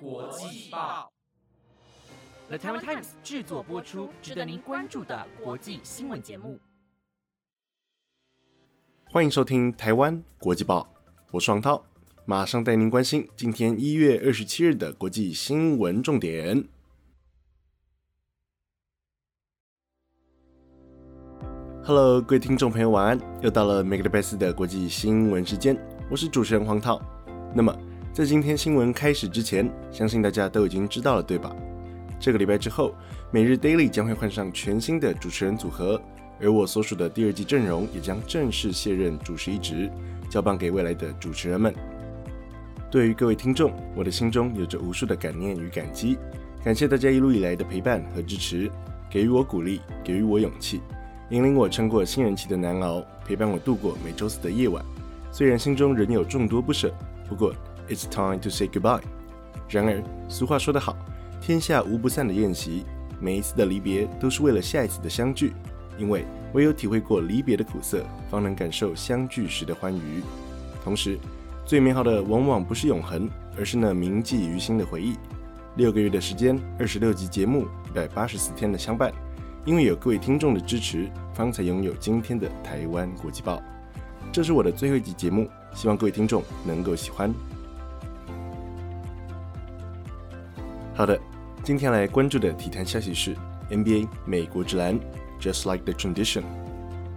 国际报，The Taiwan Times 制作播出，值得您关注的国际新闻节目。欢迎收听《台湾国际报》，我是王涛，马上带您关心今天一月二十七日的国际新闻重点。Hello，各位听众朋友，晚安！又到了每个礼拜四的国际新闻时间，我是主持人黄涛。那么，在今天新闻开始之前，相信大家都已经知道了，对吧？这个礼拜之后，每日 Daily 将会换上全新的主持人组合，而我所属的第二季阵容也将正式卸任主持一职，交棒给未来的主持人们。对于各位听众，我的心中有着无数的感念与感激，感谢大家一路以来的陪伴和支持，给予我鼓励，给予我勇气。引领我撑过新人期的难熬，陪伴我度过每周四的夜晚。虽然心中仍有众多不舍，不过 it's time to say goodbye。然而，俗话说得好，天下无不散的宴席，每一次的离别都是为了下一次的相聚。因为唯有体会过离别的苦涩，方能感受相聚时的欢愉。同时，最美好的往往不是永恒，而是那铭记于心的回忆。六个月的时间，二十六集节目，一百八十四天的相伴。因为有各位听众的支持，方才拥有今天的台湾国际报。这是我的最后一集节目，希望各位听众能够喜欢。好的，今天来关注的体坛消息是 NBA 美国之篮，Just like the tradition。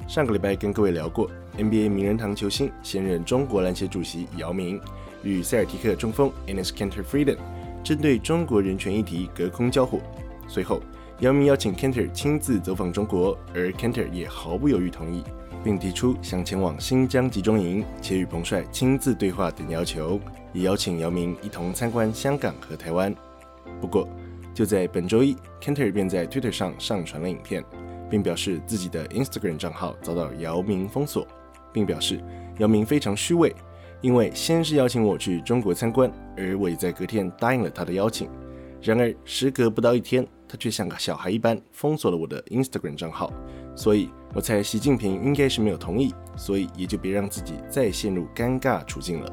上个礼拜跟各位聊过，NBA 名人堂球星、现任中国篮协主席姚明与塞尔提克中锋 Enes Kanter Freedom 针对中国人权议题隔空交火，随后。姚明邀请 Kanter 亲自走访中国，而 Kanter 也毫不犹豫同意，并提出想前往新疆集中营，且与彭帅亲自对话等要求，也邀请姚明一同参观香港和台湾。不过，就在本周一，Kanter 便在 Twitter 上上传了影片，并表示自己的 Instagram 账号遭到姚明封锁，并表示姚明非常虚伪，因为先是邀请我去中国参观，而我也在隔天答应了他的邀请。然而，时隔不到一天。他却像个小孩一般封锁了我的 Instagram 账号，所以我猜习近平应该是没有同意，所以也就别让自己再陷入尴尬处境了。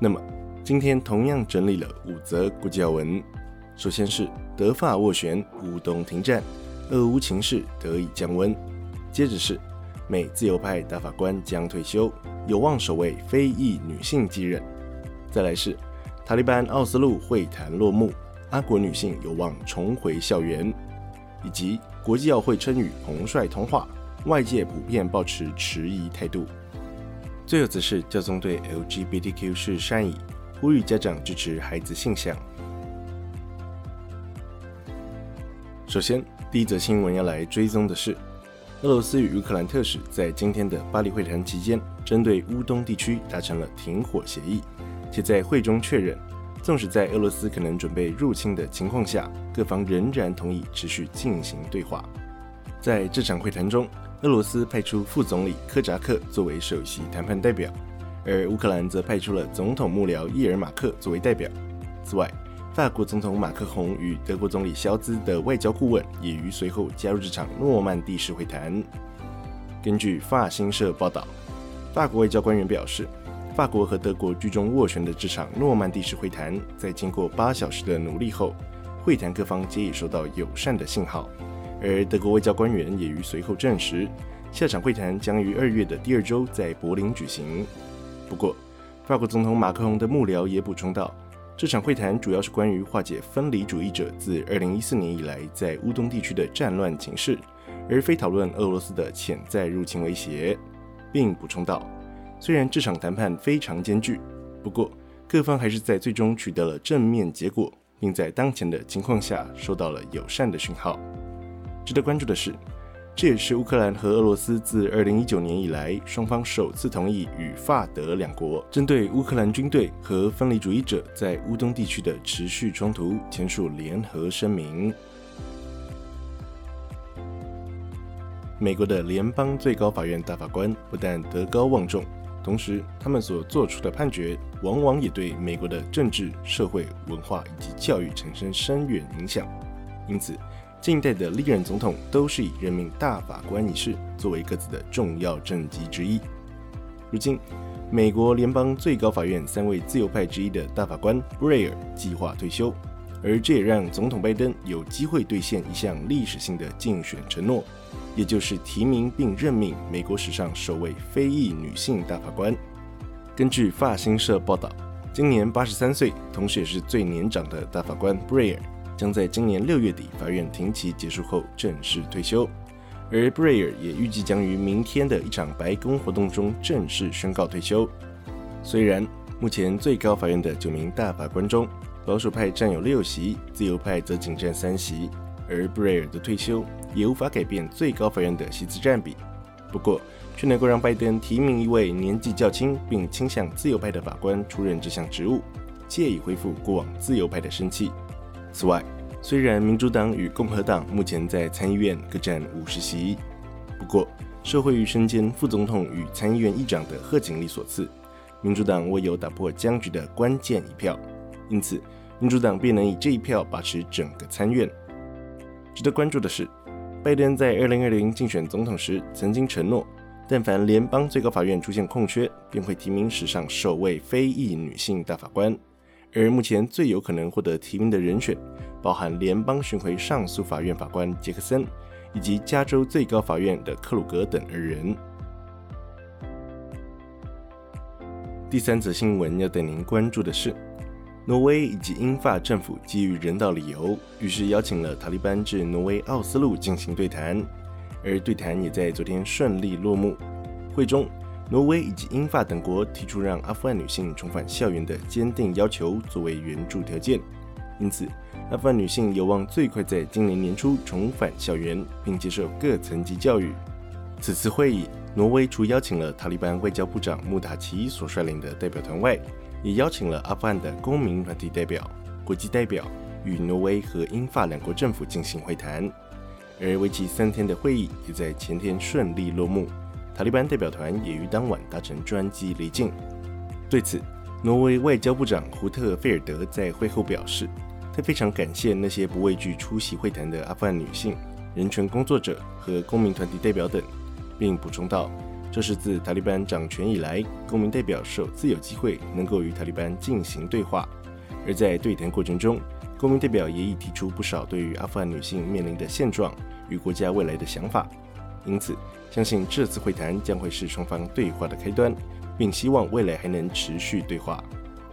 那么今天同样整理了五则国际要闻，首先是德法斡旋，乌东停战，俄乌情势得以降温；接着是美自由派大法官将退休，有望首位非裔女性继任；再来是。塔利班奥斯陆会谈落幕，阿国女性有望重回校园，以及国际奥会称与彭帅通话，外界普遍保持迟疑态度。最后则是教宗对 LGBTQ 是善意，呼吁家长支持孩子性向。首先，第一则新闻要来追踪的是，俄罗斯与乌克兰特使在今天的巴黎会谈期间，针对乌东地区达成了停火协议。且在会中确认，纵使在俄罗斯可能准备入侵的情况下，各方仍然同意持续进行对话。在这场会谈中，俄罗斯派出副总理科扎克作为首席谈判代表，而乌克兰则派出了总统幕僚伊尔马克作为代表。此外，法国总统马克宏与德国总理肖兹的外交顾问也于随后加入这场诺曼底式会谈。根据法新社报道，法国外交官员表示。法国和德国居中斡旋的这场诺曼底式会谈，在经过八小时的努力后，会谈各方皆已收到友善的信号。而德国外交官员也于随后证实，下场会谈将于二月的第二周在柏林举行。不过，法国总统马克龙的幕僚也补充道，这场会谈主要是关于化解分离主义者自二零一四年以来在乌东地区的战乱情势，而非讨论俄罗斯的潜在入侵威胁，并补充道。虽然这场谈判非常艰巨，不过各方还是在最终取得了正面结果，并在当前的情况下收到了友善的讯号。值得关注的是，这也是乌克兰和俄罗斯自2019年以来双方首次同意与法德两国针对乌克兰军队和分离主义者在乌东地区的持续冲突签署联合声明。美国的联邦最高法院大法官不但德高望重。同时，他们所做出的判决，往往也对美国的政治、社会、文化以及教育产生深远影响。因此，近代的历任总统都是以任命大法官一事作为各自的重要政绩之一。如今，美国联邦最高法院三位自由派之一的大法官布雷尔计划退休，而这也让总统拜登有机会兑现一项历史性的竞选承诺，也就是提名并任命美国史上首位非裔女性大法官。根据法新社报道，今年八十三岁，同时也是最年长的大法官布雷尔，将在今年六月底法院庭期结束后正式退休。而布雷尔也预计将于明天的一场白宫活动中正式宣告退休。虽然目前最高法院的九名大法官中，保守派占有六席，自由派则仅占三席，而布雷尔的退休也无法改变最高法院的席次占比。不过，却能够让拜登提名一位年纪较轻并倾向自由派的法官出任这项职务，借以恢复过往自由派的生气。此外，虽然民主党与共和党目前在参议院各占五十席，不过受惠于身兼副总统与参议院议长的贺锦丽所赐，民主党未有打破僵局的关键一票，因此民主党便能以这一票把持整个参议院。值得关注的是，拜登在二零二零竞选总统时曾经承诺，但凡联邦最高法院出现空缺，便会提名史上首位非裔女性大法官。而目前最有可能获得提名的人选，包含联邦巡回上诉法院法官杰克森，以及加州最高法院的克鲁格等二人。第三则新闻要带您关注的是，挪威以及英法政府基于人道理由，于是邀请了塔利班至挪威奥斯陆进行对谈，而对谈也在昨天顺利落幕。会中。挪威以及英法等国提出让阿富汗女性重返校园的坚定要求作为援助条件，因此阿富汗女性有望最快在今年年初重返校园，并接受各层级教育。此次会议，挪威除邀请了塔利班外交部长穆塔奇所率领的代表团外，也邀请了阿富汗的公民团体代表、国际代表与挪威和英法两国政府进行会谈。而为期三天的会议也在前天顺利落幕。塔利班代表团也于当晚搭乘专机离境。对此，挪威外交部长胡特菲尔德在会后表示，他非常感谢那些不畏惧出席会谈的阿富汗女性、人权工作者和公民团体代表等，并补充道：“这是自塔利班掌权以来，公民代表首次有机会能够与塔利班进行对话。而在对谈过程中，公民代表也已提出不少对于阿富汗女性面临的现状与国家未来的想法。因此。”相信这次会谈将会是双方对话的开端，并希望未来还能持续对话。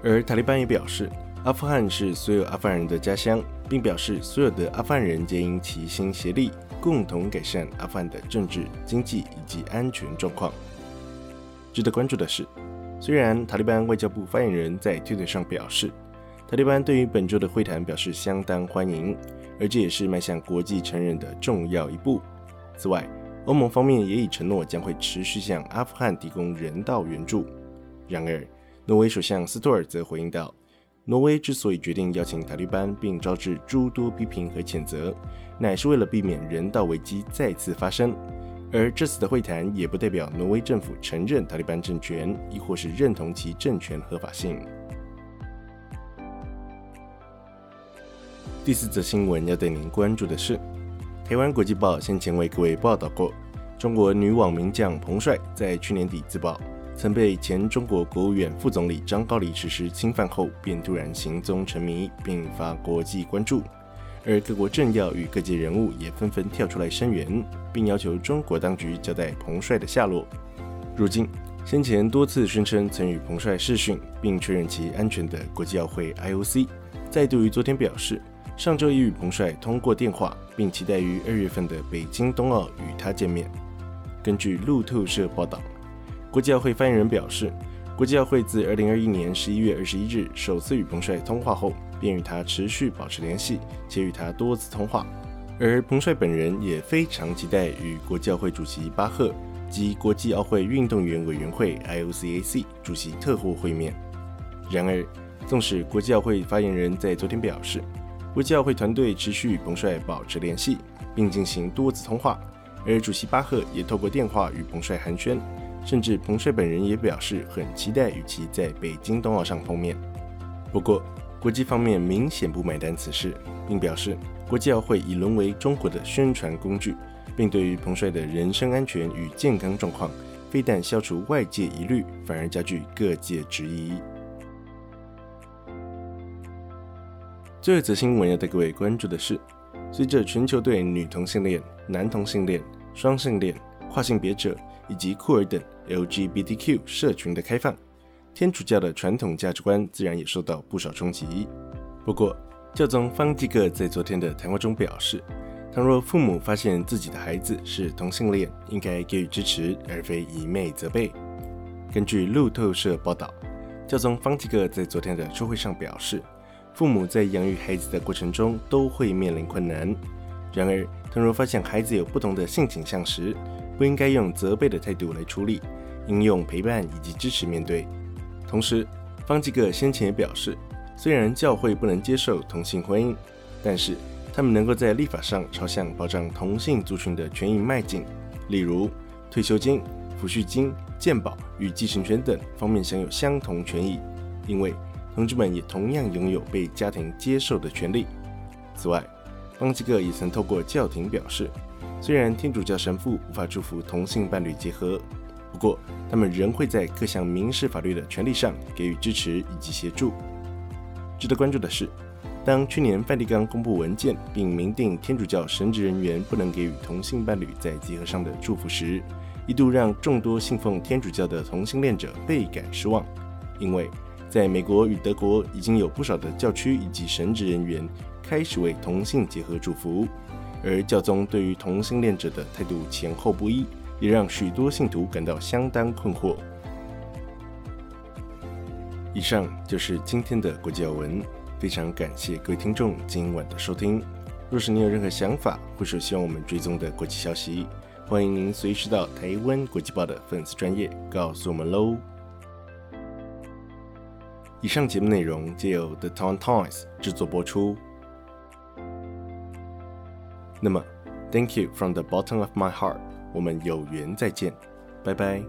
而塔利班也表示，阿富汗是所有阿富汗人的家乡，并表示所有的阿富汗人皆应齐心协力，共同改善阿富汗的政治、经济以及安全状况。值得关注的是，虽然塔利班外交部发言人在推特上表示，塔利班对于本周的会谈表示相当欢迎，而这也是迈向国际承认的重要一步。此外，欧盟方面也已承诺将会持续向阿富汗提供人道援助。然而，挪威首相斯托尔则回应道：“挪威之所以决定邀请塔利班，并招致诸多批评和谴责，乃是为了避免人道危机再次发生。而这次的会谈也不代表挪威政府承认塔利班政权，亦或是认同其政权合法性。”第四则新闻要带您关注的是。台湾国际报先前为各位报道过，中国女网名将彭帅在去年底自曝，曾被前中国国务院副总理张高丽实施侵犯后，便突然行踪成谜，并引发国际关注。而各国政要与各界人物也纷纷跳出来声援，并要求中国当局交代彭帅的下落。如今，先前多次宣称曾与彭帅视讯并确认其安全的国际奥会 IOC，再度于昨天表示。上周已与彭帅通过电话，并期待于二月份的北京冬奥与他见面。根据路透社报道，国际奥会发言人表示，国际奥会自二零二一年十一月二十一日首次与彭帅通话后，便与他持续保持联系，且与他多次通话。而彭帅本人也非常期待与国际奥会主席巴赫及国际奥会运动员委员会 （IOCAC） 主席特护会面。然而，纵使国际奥会发言人在昨天表示，国际奥会团队持续与彭帅保持联系，并进行多次通话，而主席巴赫也透过电话与彭帅寒暄，甚至彭帅本人也表示很期待与其在北京冬奥上碰面。不过，国际方面明显不买单此事，并表示国际奥会已沦为中国的宣传工具，并对于彭帅的人身安全与健康状况非但消除外界疑虑，反而加剧各界质疑。最后一则新闻要带各位关注的是，随着全球对女同性恋、男同性恋、双性恋、跨性别者以及酷儿等 LGBTQ 社群的开放，天主教的传统价值观自然也受到不少冲击。不过，教宗方济各在昨天的谈话中表示，倘若父母发现自己的孩子是同性恋，应该给予支持，而非一昧责备。根据路透社报道，教宗方济各在昨天的周会上表示。父母在养育孩子的过程中都会面临困难。然而，倘若发现孩子有不同的性倾向时，不应该用责备的态度来处理，应用陪伴以及支持面对。同时，方济各先前也表示，虽然教会不能接受同性婚姻，但是他们能够在立法上朝向保障同性族群的权益迈进，例如退休金、抚恤金、健保与继承权等方面享有相同权益，因为。同志们也同样拥有被家庭接受的权利。此外，邦吉格也曾透过教廷表示，虽然天主教神父无法祝福同性伴侣结合，不过他们仍会在各项民事法律的权利上给予支持以及协助。值得关注的是，当去年梵蒂冈公布文件并明定天主教神职人员不能给予同性伴侣在结合上的祝福时，一度让众多信奉天主教的同性恋者倍感失望，因为。在美国与德国，已经有不少的教区以及神职人员开始为同性结合祝福，而教宗对于同性恋者的态度前后不一，也让许多信徒感到相当困惑。以上就是今天的国际要闻，非常感谢各位听众今晚的收听。若是你有任何想法，或是希望我们追踪的国际消息，欢迎您随时到台湾国际报的粉丝专业告诉我们喽。以上节目内容皆由 The Town Toys 制作播出。那么，Thank you from the bottom of my heart，我们有缘再见，拜拜。